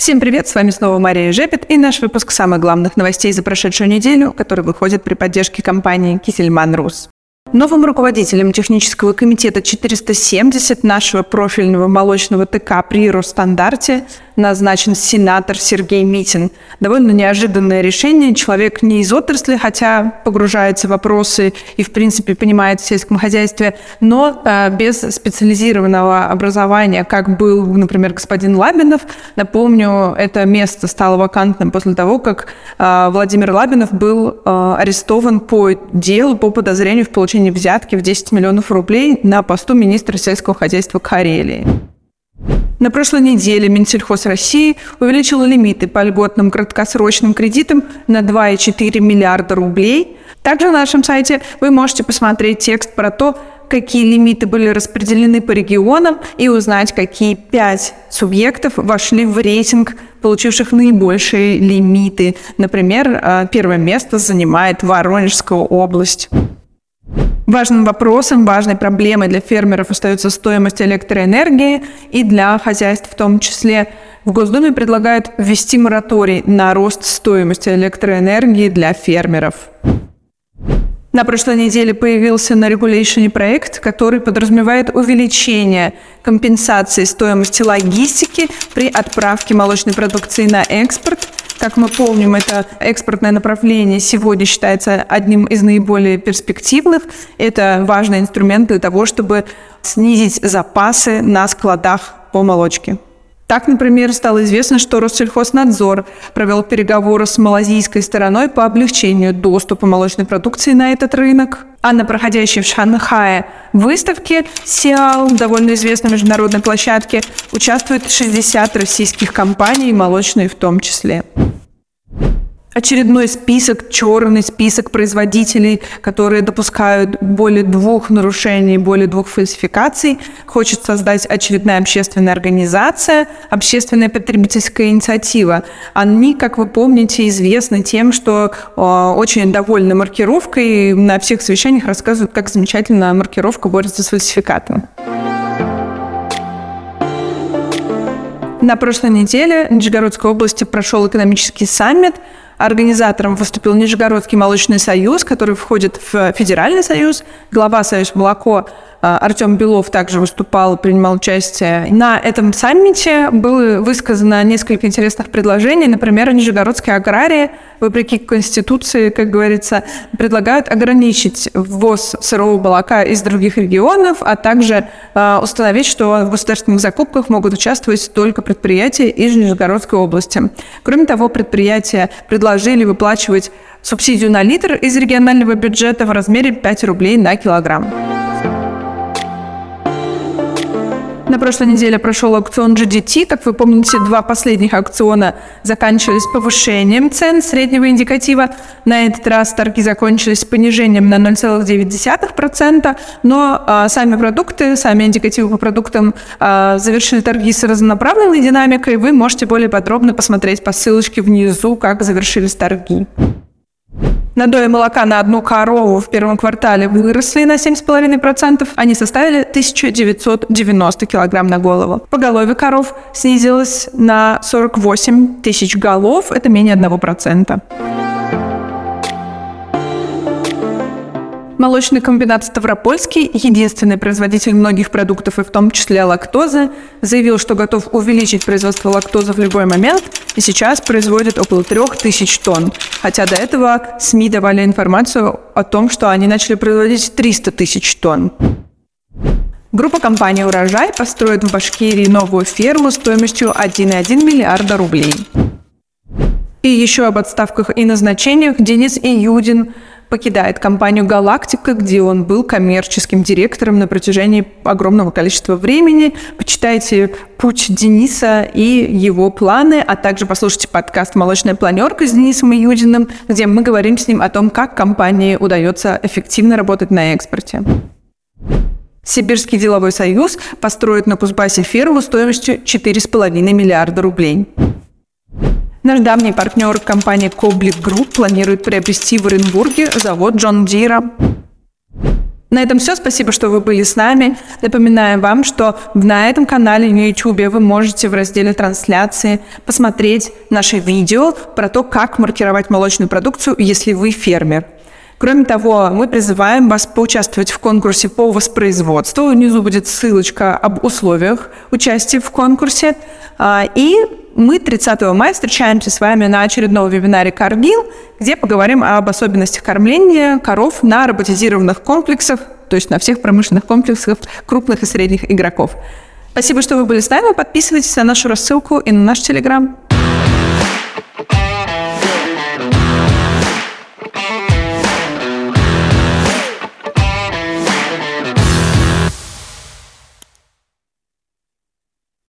Всем привет, с вами снова Мария Жепет и наш выпуск самых главных новостей за прошедшую неделю, который выходит при поддержке компании Кисельман Рус. Новым руководителем технического комитета 470 нашего профильного молочного ТК при Росстандарте назначен сенатор Сергей Митин. Довольно неожиданное решение. Человек не из отрасли, хотя погружается в вопросы и, в принципе, понимает в сельском хозяйстве, но э, без специализированного образования, как был, например, господин Лабинов. Напомню, это место стало вакантным после того, как э, Владимир Лабинов был э, арестован по делу по подозрению в получении взятки в 10 миллионов рублей на посту министра сельского хозяйства Карелии. На прошлой неделе Минсельхоз России увеличил лимиты по льготным краткосрочным кредитам на 2,4 миллиарда рублей. Также на нашем сайте вы можете посмотреть текст про то, какие лимиты были распределены по регионам и узнать, какие пять субъектов вошли в рейтинг, получивших наибольшие лимиты. Например, э, первое место занимает Воронежская область. Важным вопросом, важной проблемой для фермеров остается стоимость электроэнергии и для хозяйств в том числе. В Госдуме предлагают ввести мораторий на рост стоимости электроэнергии для фермеров. На прошлой неделе появился на регуляционе проект, который подразумевает увеличение компенсации стоимости логистики при отправке молочной продукции на экспорт – как мы помним, это экспортное направление сегодня считается одним из наиболее перспективных. Это важный инструмент для того, чтобы снизить запасы на складах по молочке. Так, например, стало известно, что Россельхознадзор провел переговоры с малазийской стороной по облегчению доступа молочной продукции на этот рынок. А на проходящей в Шанхае выставке Сиал, довольно известной международной площадке, участвует 60 российских компаний, молочные в том числе очередной список, черный список производителей, которые допускают более двух нарушений, более двух фальсификаций. Хочет создать очередная общественная организация, общественная потребительская инициатива. Они, как вы помните, известны тем, что э, очень довольны маркировкой, и на всех совещаниях рассказывают, как замечательно маркировка борется с фальсификатом. На прошлой неделе в Нижегородской области прошел экономический саммит – Организатором выступил Нижегородский молочный союз, который входит в Федеральный союз. Глава Союз молоко Артем Белов также выступал, принимал участие. На этом саммите было высказано несколько интересных предложений. Например, Нижегородские аграрии, вопреки Конституции, как говорится, предлагают ограничить ввоз сырого молока из других регионов, а также э, установить, что в государственных закупках могут участвовать только предприятия из Нижегородской области. Кроме того, предприятия предложили выплачивать субсидию на литр из регионального бюджета в размере 5 рублей на килограмм. На прошлой неделе прошел аукцион GDT. Как вы помните, два последних аукциона заканчивались повышением цен среднего индикатива. На этот раз торги закончились понижением на 0,9%, но а, сами продукты, сами индикативы по продуктам а, завершили торги с разнонаправленной динамикой. Вы можете более подробно посмотреть по ссылочке внизу, как завершились торги. Надои молока на одну корову в первом квартале выросли на 7,5%. Они составили 1990 килограмм на голову. Поголовье коров снизилось на 48 тысяч голов. Это менее 1%. Молочный комбинат Ставропольский, единственный производитель многих продуктов и в том числе лактозы, заявил, что готов увеличить производство лактозы в любой момент и сейчас производит около 3000 тонн. Хотя до этого СМИ давали информацию о том, что они начали производить 300 тысяч тонн. Группа компании «Урожай» построит в Башкирии новую ферму стоимостью 1,1 миллиарда рублей. И еще об отставках и назначениях Денис Июдин покидает компанию «Галактика», где он был коммерческим директором на протяжении огромного количества времени. Почитайте путь Дениса и его планы, а также послушайте подкаст «Молочная планерка» с Денисом Июдиным, где мы говорим с ним о том, как компании удается эффективно работать на экспорте. Сибирский деловой союз построит на Кузбассе ферму стоимостью 4,5 миллиарда рублей. Наш давний партнер компания Коблик Групп планирует приобрести в Оренбурге завод John Deere. На этом все. Спасибо, что вы были с нами. Напоминаем вам, что на этом канале на YouTube вы можете в разделе трансляции посмотреть наши видео про то, как маркировать молочную продукцию, если вы фермер. Кроме того, мы призываем вас поучаствовать в конкурсе по воспроизводству. Внизу будет ссылочка об условиях участия в конкурсе. А, и мы 30 мая встречаемся с вами на очередном вебинаре «Каргил», где поговорим об особенностях кормления коров на роботизированных комплексах, то есть на всех промышленных комплексах крупных и средних игроков. Спасибо, что вы были с нами. Подписывайтесь на нашу рассылку и на наш Телеграм.